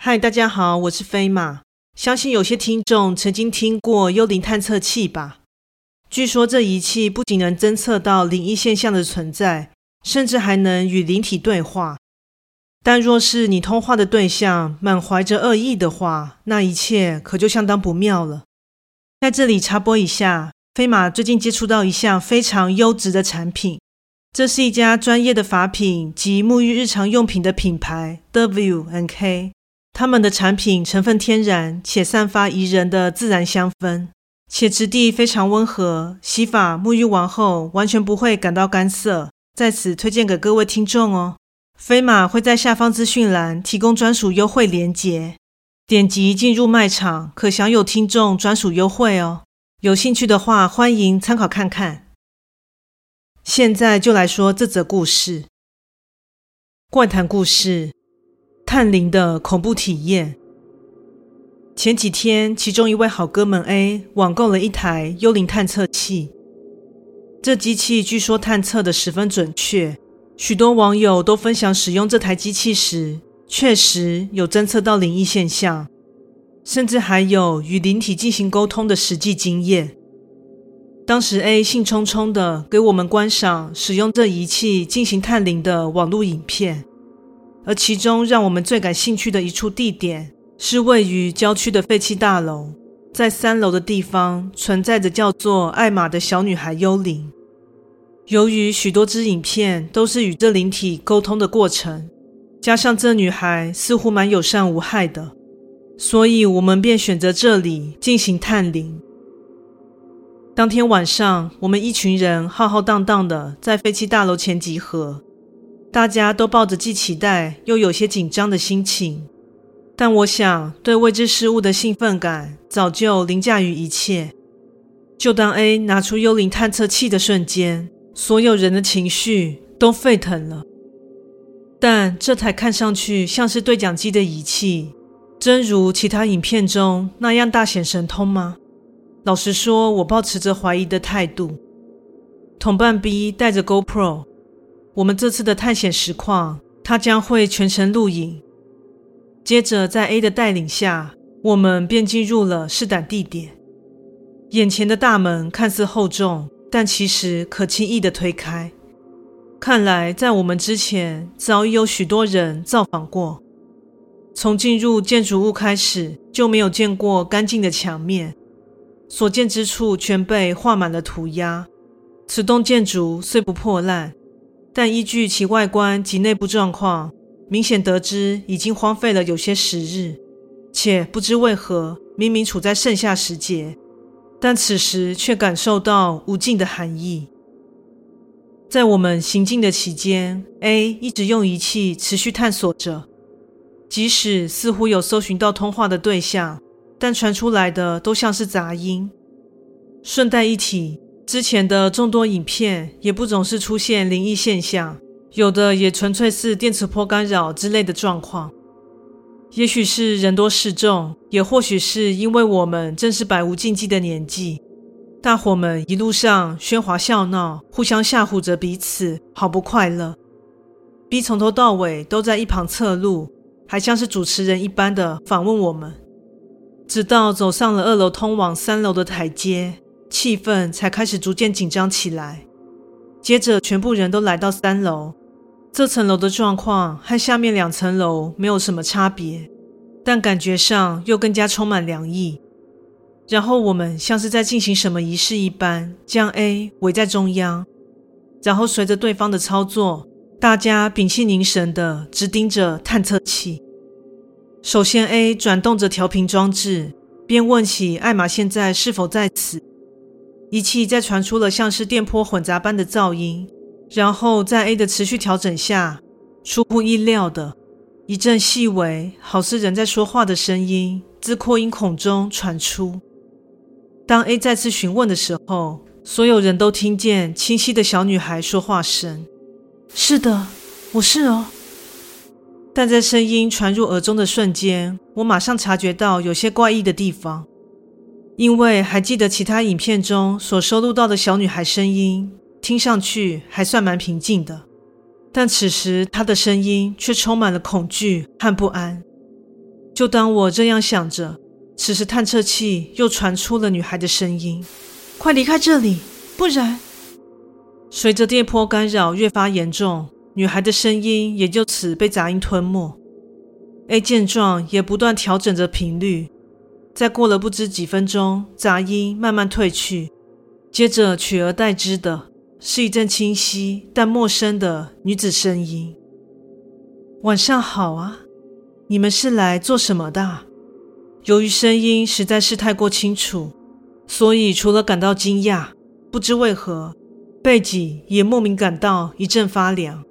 嗨，大家好，我是飞马。相信有些听众曾经听过幽灵探测器吧？据说这仪器不仅能侦测到灵异现象的存在，甚至还能与灵体对话。但若是你通话的对象满怀着恶意的话，那一切可就相当不妙了。在这里插播一下，飞马最近接触到一项非常优质的产品，这是一家专业的法品及沐浴日常用品的品牌 W N K。他们的产品成分天然，且散发宜人的自然香氛，且质地非常温和，洗发沐浴完后完全不会感到干涩。在此推荐给各位听众哦。飞马会在下方资讯栏提供专属优惠链接，点击进入卖场可享有听众专属优惠哦。有兴趣的话，欢迎参考看看。现在就来说这则故事，怪谈故事。探灵的恐怖体验。前几天，其中一位好哥们 A 网购了一台幽灵探测器。这机器据说探测的十分准确，许多网友都分享使用这台机器时，确实有侦测到灵异现象，甚至还有与灵体进行沟通的实际经验。当时 A 兴冲冲的给我们观赏使用这仪器进行探灵的网络影片。而其中让我们最感兴趣的一处地点，是位于郊区的废弃大楼，在三楼的地方存在着叫做艾玛的小女孩幽灵。由于许多支影片都是与这灵体沟通的过程，加上这女孩似乎蛮友善无害的，所以我们便选择这里进行探灵。当天晚上，我们一群人浩浩荡荡的在废弃大楼前集合。大家都抱着既期待又有些紧张的心情，但我想，对未知事物的兴奋感早就凌驾于一切。就当 A 拿出幽灵探测器的瞬间，所有人的情绪都沸腾了。但这台看上去像是对讲机的仪器，真如其他影片中那样大显神通吗？老实说，我抱持着怀疑的态度。同伴 B 带着 GoPro。我们这次的探险实况，他将会全程录影。接着，在 A 的带领下，我们便进入了试胆地点。眼前的大门看似厚重，但其实可轻易地推开。看来，在我们之前，早已有许多人造访过。从进入建筑物开始，就没有见过干净的墙面，所见之处全被画满了涂鸦。此栋建筑虽不破烂。但依据其外观及内部状况，明显得知已经荒废了有些时日，且不知为何，明明处在盛夏时节，但此时却感受到无尽的寒意。在我们行进的期间，A 一直用仪器持续探索着，即使似乎有搜寻到通话的对象，但传出来的都像是杂音。顺带一提。之前的众多影片也不总是出现灵异现象，有的也纯粹是电磁波干扰之类的状况。也许是人多势众，也或许是因为我们正是百无禁忌的年纪，大伙们一路上喧哗笑闹，互相吓唬着彼此，好不快乐。B 从头到尾都在一旁侧路，还像是主持人一般的访问我们，直到走上了二楼通往三楼的台阶。气氛才开始逐渐紧张起来。接着，全部人都来到三楼。这层楼的状况和下面两层楼没有什么差别，但感觉上又更加充满凉意。然后，我们像是在进行什么仪式一般，将 A 围在中央。然后，随着对方的操作，大家屏气凝神的直盯着探测器。首先，A 转动着调频装置，便问起艾玛现在是否在此。仪器在传出了像是电波混杂般的噪音，然后在 A 的持续调整下，出乎意料的一阵细微、好似人在说话的声音自扩音孔中传出。当 A 再次询问的时候，所有人都听见清晰的小女孩说话声：“是的，我是哦。”但在声音传入耳中的瞬间，我马上察觉到有些怪异的地方。因为还记得其他影片中所收录到的小女孩声音，听上去还算蛮平静的，但此时她的声音却充满了恐惧和不安。就当我这样想着，此时探测器又传出了女孩的声音：“快离开这里，不然……”随着电波干扰越发严重，女孩的声音也就此被杂音吞没。A 见状，也不断调整着频率。再过了不知几分钟，杂音慢慢退去，接着取而代之的是一阵清晰但陌生的女子声音：“晚上好啊，你们是来做什么的？”由于声音实在是太过清楚，所以除了感到惊讶，不知为何，背脊也莫名感到一阵发凉。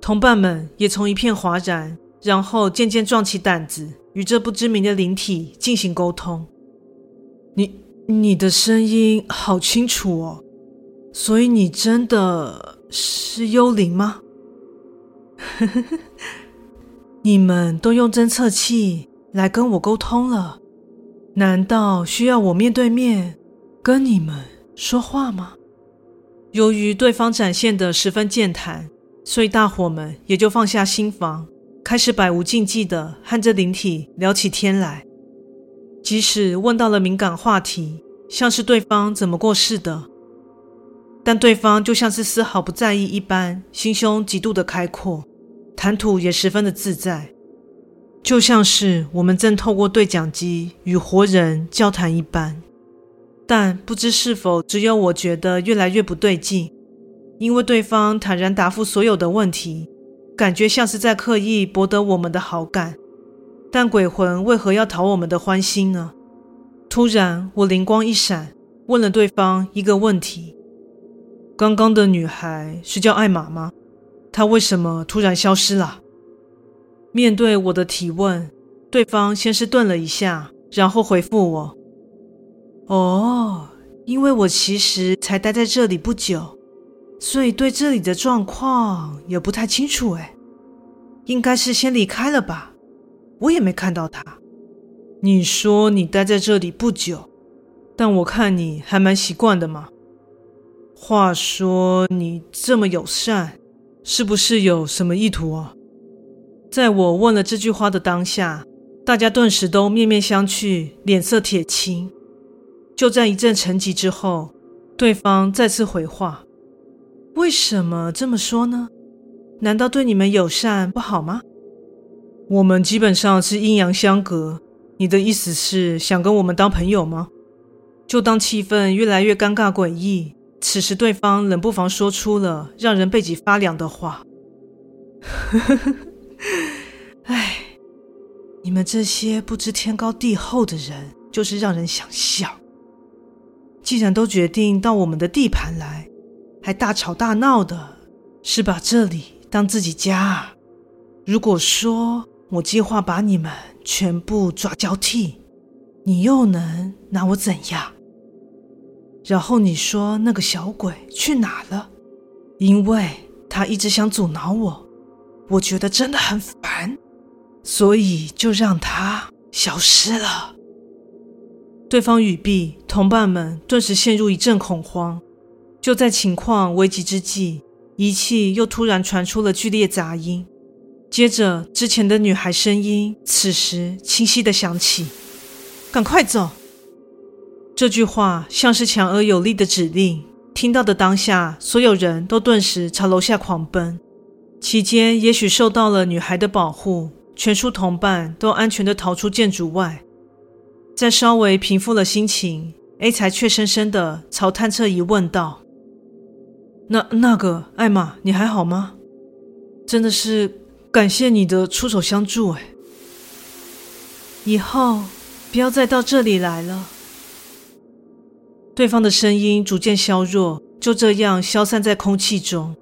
同伴们也从一片哗然，然后渐渐壮起胆子，与这不知名的灵体进行沟通。你你的声音好清楚哦，所以你真的是幽灵吗？你们都用侦测器来跟我沟通了，难道需要我面对面跟你们说话吗？由于对方展现的十分健谈。所以大伙们也就放下心防，开始百无禁忌的和这灵体聊起天来。即使问到了敏感话题，像是对方怎么过世的，但对方就像是丝毫不在意一般，心胸极度的开阔，谈吐也十分的自在，就像是我们正透过对讲机与活人交谈一般。但不知是否只有我觉得越来越不对劲。因为对方坦然答复所有的问题，感觉像是在刻意博得我们的好感。但鬼魂为何要讨我们的欢心呢？突然，我灵光一闪，问了对方一个问题：刚刚的女孩是叫艾玛吗？她为什么突然消失了？面对我的提问，对方先是顿了一下，然后回复我：“哦，因为我其实才待在这里不久。”所以对这里的状况也不太清楚哎，应该是先离开了吧？我也没看到他。你说你待在这里不久，但我看你还蛮习惯的嘛。话说你这么友善，是不是有什么意图啊？在我问了这句话的当下，大家顿时都面面相觑，脸色铁青。就在一阵沉寂之后，对方再次回话。为什么这么说呢？难道对你们友善不好吗？我们基本上是阴阳相隔。你的意思是想跟我们当朋友吗？就当气氛越来越尴尬诡异，此时对方冷不防说出了让人背脊发凉的话：“呵呵呵哎，你们这些不知天高地厚的人，就是让人想笑。既然都决定到我们的地盘来。”还大吵大闹的，是把这里当自己家？如果说我计划把你们全部抓交替，你又能拿我怎样？然后你说那个小鬼去哪了？因为他一直想阻挠我，我觉得真的很烦，所以就让他消失了。对方语毕，同伴们顿时陷入一阵恐慌。就在情况危急之际，仪器又突然传出了剧烈杂音，接着之前的女孩声音此时清晰的响起：“赶快走！”这句话像是强而有力的指令，听到的当下，所有人都顿时朝楼下狂奔。期间也许受到了女孩的保护，全数同伴都安全地逃出建筑外。在稍微平复了心情，A 才怯生生地朝探测仪问道。那那个艾玛，你还好吗？真的是感谢你的出手相助哎！以后不要再到这里来了。对方的声音逐渐削弱，就这样消散在空气中。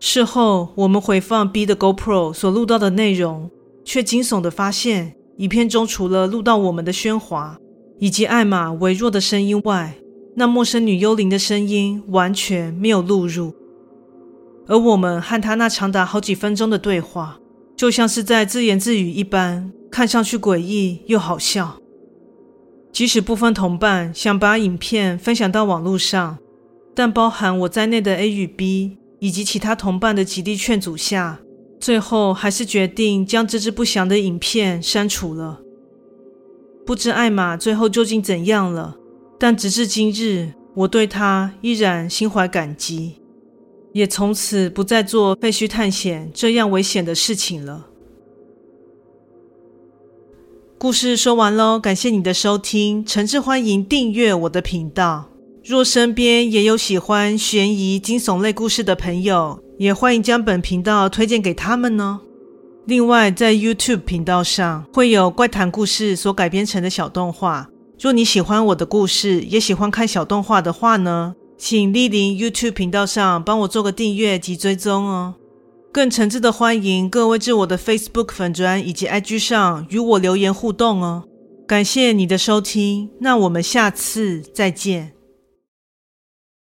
事后我们回放 B 的 GoPro 所录到的内容，却惊悚的发现，影片中除了录到我们的喧哗以及艾玛微弱的声音外，那陌生女幽灵的声音完全没有录入，而我们和她那长达好几分钟的对话，就像是在自言自语一般，看上去诡异又好笑。即使部分同伴想把影片分享到网络上，但包含我在内的 A 与 B 以及其他同伴的极力劝阻下，最后还是决定将这支不详的影片删除了。不知艾玛最后究竟怎样了，但直至今日，我对他依然心怀感激，也从此不再做废墟探险这样危险的事情了。故事说完喽，感谢你的收听，诚挚欢迎订阅我的频道。若身边也有喜欢悬疑惊悚类故事的朋友，也欢迎将本频道推荐给他们呢。另外，在 YouTube 频道上会有怪谈故事所改编成的小动画。若你喜欢我的故事，也喜欢看小动画的话呢，请莅临 YouTube 频道上帮我做个订阅及追踪哦。更诚挚的欢迎各位至我的 Facebook 粉专以及 IG 上与我留言互动哦。感谢你的收听，那我们下次再见。